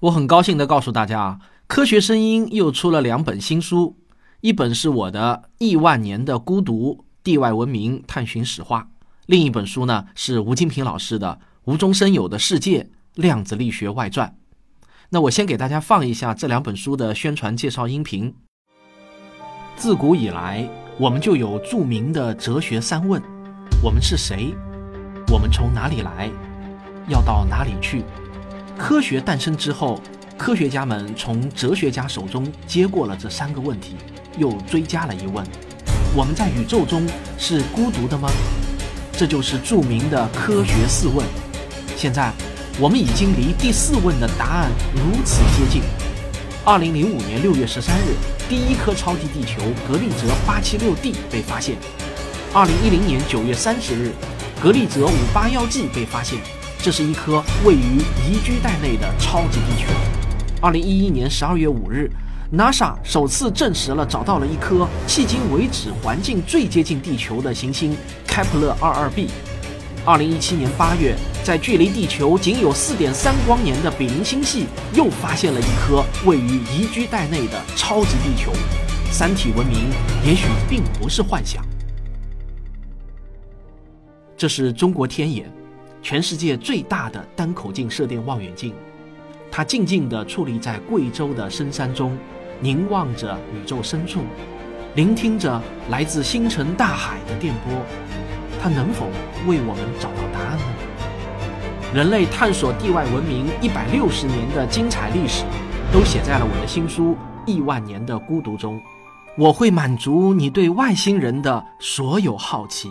我很高兴地告诉大家啊，科学声音又出了两本新书，一本是我的《亿万年的孤独：地外文明探寻史话》，另一本书呢是吴金平老师的《无中生有的世界：量子力学外传》。那我先给大家放一下这两本书的宣传介绍音频。自古以来，我们就有著名的哲学三问：我们是谁？我们从哪里来？要到哪里去？科学诞生之后，科学家们从哲学家手中接过了这三个问题，又追加了一问：我们在宇宙中是孤独的吗？这就是著名的科学四问。现在，我们已经离第四问的答案如此接近。二零零五年六月十三日，第一颗超级地球格利泽八七六 d 被发现；二零一零年九月三十日，格利泽五八幺 g 被发现。这是一颗位于宜居带内的超级地球。二零一一年十二月五日，NASA 首次证实了找到了一颗迄今为止环境最接近地球的行星开普勒二二 b。二零一七年八月，在距离地球仅有四点三光年的比邻星系又发现了一颗位于宜居带内的超级地球。三体文明也许并不是幻想。这是中国天眼。全世界最大的单口径射电望远镜，它静静地矗立在贵州的深山中，凝望着宇宙深处，聆听着来自星辰大海的电波。它能否为我们找到答案呢？人类探索地外文明一百六十年的精彩历史，都写在了我的新书《亿万年的孤独》中。我会满足你对外星人的所有好奇。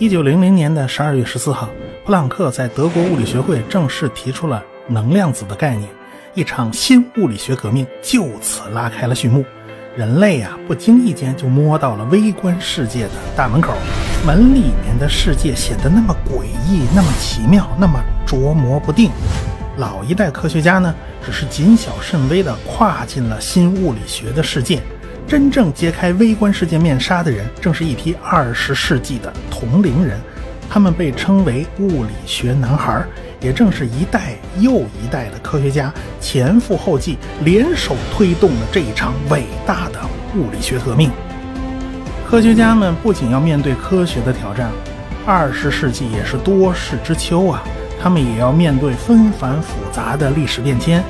一九零零年的十二月十四号，普朗克在德国物理学会正式提出了能量子的概念，一场新物理学革命就此拉开了序幕。人类啊，不经意间就摸到了微观世界的大门口，门里面的世界显得那么诡异，那么奇妙，那么捉摸不定。老一代科学家呢，只是谨小慎微地跨进了新物理学的世界。真正揭开微观世界面纱的人，正是一批二十世纪的同龄人，他们被称为物理学男孩。也正是一代又一代的科学家前赴后继，联手推动了这一场伟大的物理学革命。科学家们不仅要面对科学的挑战，二十世纪也是多事之秋啊，他们也要面对纷繁复杂的历史变迁。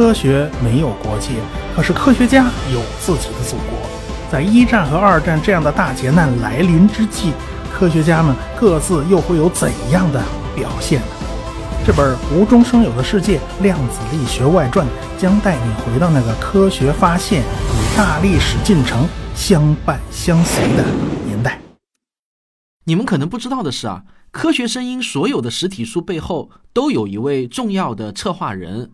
科学没有国界，可是科学家有自己的祖国。在一战和二战这样的大劫难来临之际，科学家们各自又会有怎样的表现呢？这本《无中生有的世界：量子力学外传》将带你回到那个科学发现与大历史进程相伴相随的年代。你们可能不知道的是啊，科学声音所有的实体书背后都有一位重要的策划人。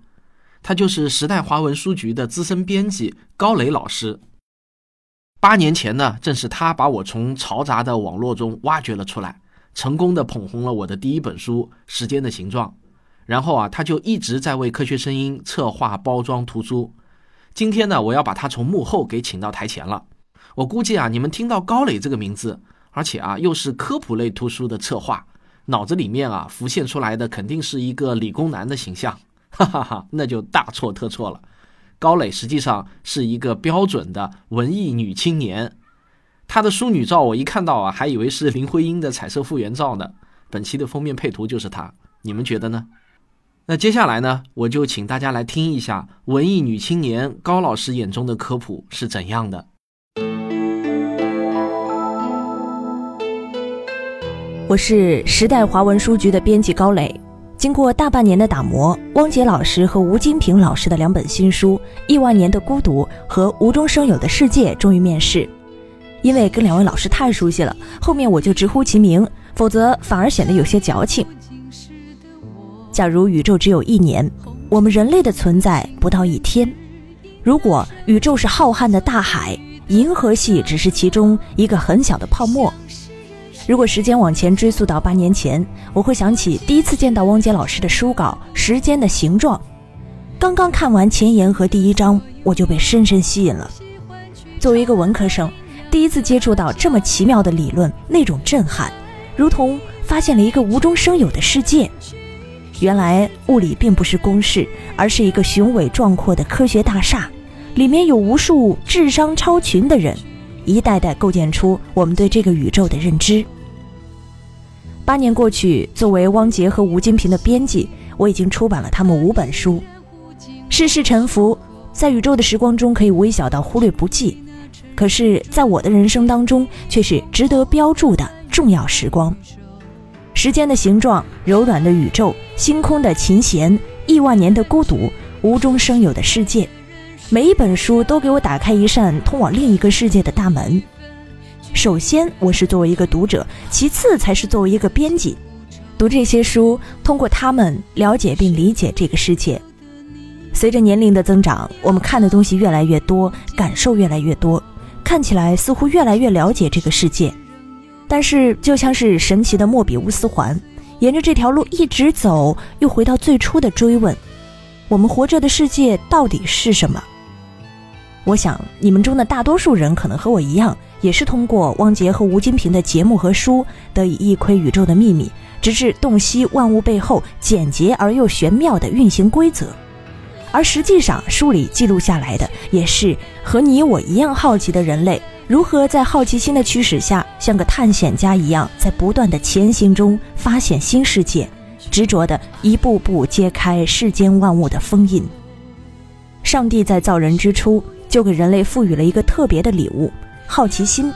他就是时代华文书局的资深编辑高磊老师。八年前呢，正是他把我从嘈杂的网络中挖掘了出来，成功的捧红了我的第一本书《时间的形状》。然后啊，他就一直在为科学声音策划、包装图书。今天呢，我要把他从幕后给请到台前了。我估计啊，你们听到高磊这个名字，而且啊又是科普类图书的策划，脑子里面啊浮现出来的肯定是一个理工男的形象。哈 哈哈，那就大错特错了。高磊实际上是一个标准的文艺女青年，她的淑女照我一看到啊，还以为是林徽因的彩色复原照呢。本期的封面配图就是她，你们觉得呢？那接下来呢，我就请大家来听一下文艺女青年高老师眼中的科普是怎样的。我是时代华文书局的编辑高磊。经过大半年的打磨，汪杰老师和吴金平老师的两本新书《亿万年的孤独》和《无中生有的世界》终于面世。因为跟两位老师太熟悉了，后面我就直呼其名，否则反而显得有些矫情。假如宇宙只有一年，我们人类的存在不到一天；如果宇宙是浩瀚的大海，银河系只是其中一个很小的泡沫。如果时间往前追溯到八年前，我会想起第一次见到汪杰老师的书稿《时间的形状》。刚刚看完前言和第一章，我就被深深吸引了。作为一个文科生，第一次接触到这么奇妙的理论，那种震撼，如同发现了一个无中生有的世界。原来物理并不是公式，而是一个雄伟壮阔的科学大厦，里面有无数智商超群的人，一代代构建出我们对这个宇宙的认知。八年过去，作为汪杰和吴金平的编辑，我已经出版了他们五本书。世事沉浮，在宇宙的时光中可以微小到忽略不计，可是，在我的人生当中，却是值得标注的重要时光。时间的形状，柔软的宇宙，星空的琴弦，亿万年的孤独，无中生有的世界，每一本书都给我打开一扇通往另一个世界的大门。首先，我是作为一个读者，其次才是作为一个编辑。读这些书，通过他们了解并理解这个世界。随着年龄的增长，我们看的东西越来越多，感受越来越多，看起来似乎越来越了解这个世界。但是，就像是神奇的莫比乌斯环，沿着这条路一直走，又回到最初的追问：我们活着的世界到底是什么？我想，你们中的大多数人可能和我一样，也是通过汪杰和吴金平的节目和书，得以一窥宇宙的秘密，直至洞悉万物背后简洁而又玄妙的运行规则。而实际上，书里记录下来的，也是和你我一样好奇的人类。如何在好奇心的驱使下，像个探险家一样，在不断的前行中发现新世界，执着的一步步揭开世间万物的封印？上帝在造人之初就给人类赋予了一个特别的礼物——好奇心。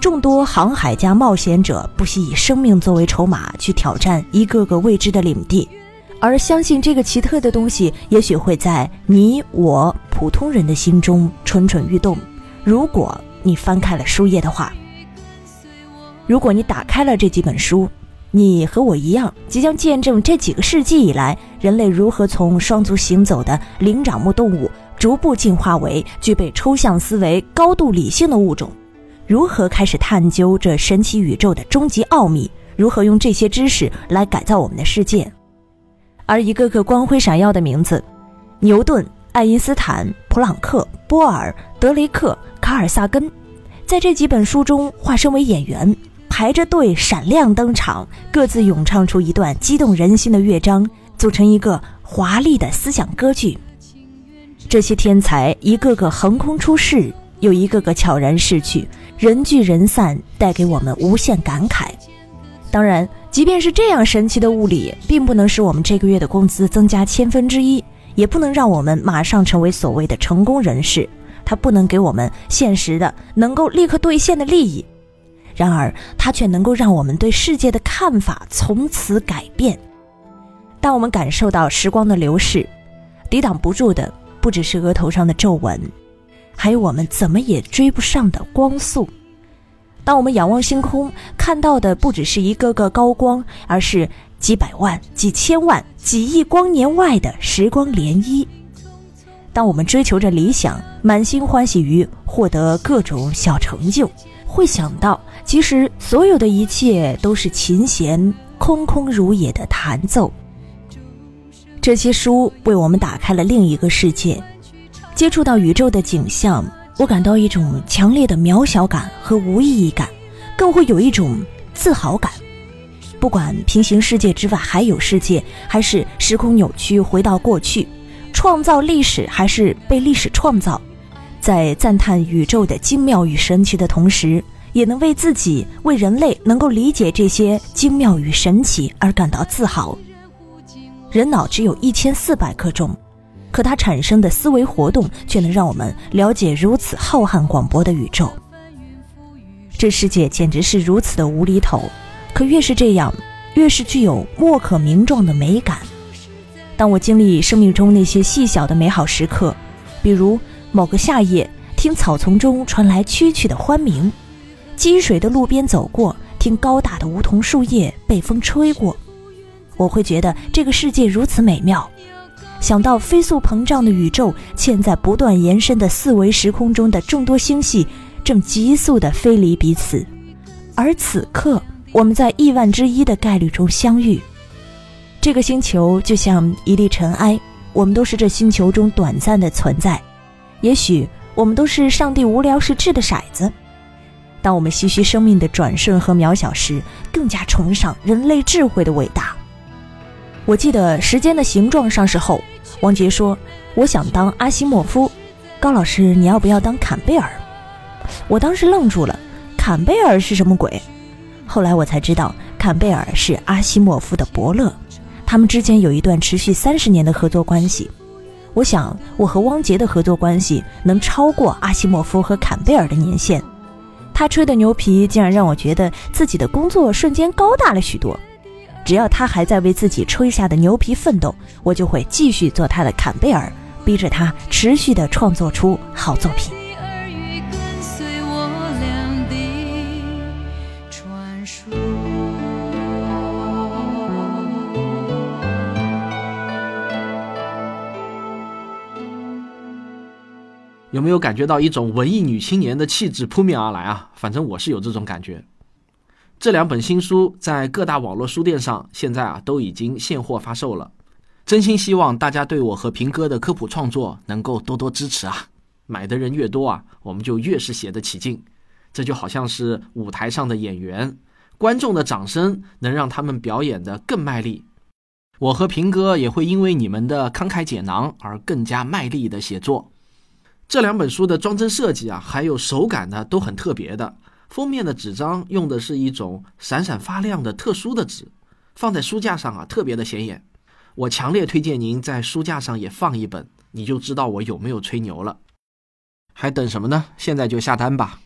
众多航海家、冒险者不惜以生命作为筹码去挑战一个个未知的领地，而相信这个奇特的东西，也许会在你我普通人的心中蠢蠢欲动。如果你翻开了书页的话，如果你打开了这几本书，你和我一样，即将见证这几个世纪以来，人类如何从双足行走的灵长目动物，逐步进化为具备抽象思维、高度理性的物种，如何开始探究这神奇宇宙的终极奥秘，如何用这些知识来改造我们的世界，而一个个光辉闪耀的名字，牛顿、爱因斯坦、普朗克、波尔、德雷克。卡尔萨根，在这几本书中化身为演员，排着队闪亮登场，各自咏唱出一段激动人心的乐章，组成一个华丽的思想歌剧。这些天才一个个横空出世，又一个个悄然逝去，人聚人散，带给我们无限感慨。当然，即便是这样神奇的物理，并不能使我们这个月的工资增加千分之一，也不能让我们马上成为所谓的成功人士。它不能给我们现实的、能够立刻兑现的利益，然而它却能够让我们对世界的看法从此改变。当我们感受到时光的流逝，抵挡不住的不只是额头上的皱纹，还有我们怎么也追不上的光速。当我们仰望星空，看到的不只是一个个高光，而是几百万、几千万、几亿光年外的时光涟漪。当我们追求着理想，满心欢喜于获得各种小成就，会想到，其实所有的一切都是琴弦空空如也的弹奏。这些书为我们打开了另一个世界，接触到宇宙的景象，我感到一种强烈的渺小感和无意义感，更会有一种自豪感。不管平行世界之外还有世界，还是时空扭曲回到过去。创造历史还是被历史创造，在赞叹宇宙的精妙与神奇的同时，也能为自己、为人类能够理解这些精妙与神奇而感到自豪。人脑只有一千四百克重，可它产生的思维活动却能让我们了解如此浩瀚广博的宇宙。这世界简直是如此的无厘头，可越是这样，越是具有莫可名状的美感。当我经历生命中那些细小的美好时刻，比如某个夏夜，听草丛中传来蛐蛐的欢鸣；积水的路边走过，听高大的梧桐树叶被风吹过，我会觉得这个世界如此美妙。想到飞速膨胀的宇宙，嵌在不断延伸的四维时空中的众多星系，正急速地飞离彼此，而此刻我们在亿万之一的概率中相遇。这个星球就像一粒尘埃，我们都是这星球中短暂的存在。也许我们都是上帝无聊时掷的骰子。当我们唏嘘生命的转瞬和渺小时，更加崇尚人类智慧的伟大。我记得《时间的形状》上市后，王杰说：“我想当阿西莫夫。”高老师，你要不要当坎贝尔？我当时愣住了，坎贝尔是什么鬼？后来我才知道，坎贝尔是阿西莫夫的伯乐，他们之间有一段持续三十年的合作关系。我想，我和汪杰的合作关系能超过阿西莫夫和坎贝尔的年限。他吹的牛皮竟然让我觉得自己的工作瞬间高大了许多。只要他还在为自己吹下的牛皮奋斗，我就会继续做他的坎贝尔，逼着他持续的创作出好作品。有没有感觉到一种文艺女青年的气质扑面而来啊？反正我是有这种感觉。这两本新书在各大网络书店上现在啊都已经现货发售了。真心希望大家对我和平哥的科普创作能够多多支持啊！买的人越多啊，我们就越是写得起劲。这就好像是舞台上的演员，观众的掌声能让他们表演得更卖力。我和平哥也会因为你们的慷慨解囊而更加卖力的写作。这两本书的装帧设计啊，还有手感呢，都很特别的。封面的纸张用的是一种闪闪发亮的特殊的纸，放在书架上啊，特别的显眼。我强烈推荐您在书架上也放一本，你就知道我有没有吹牛了。还等什么呢？现在就下单吧。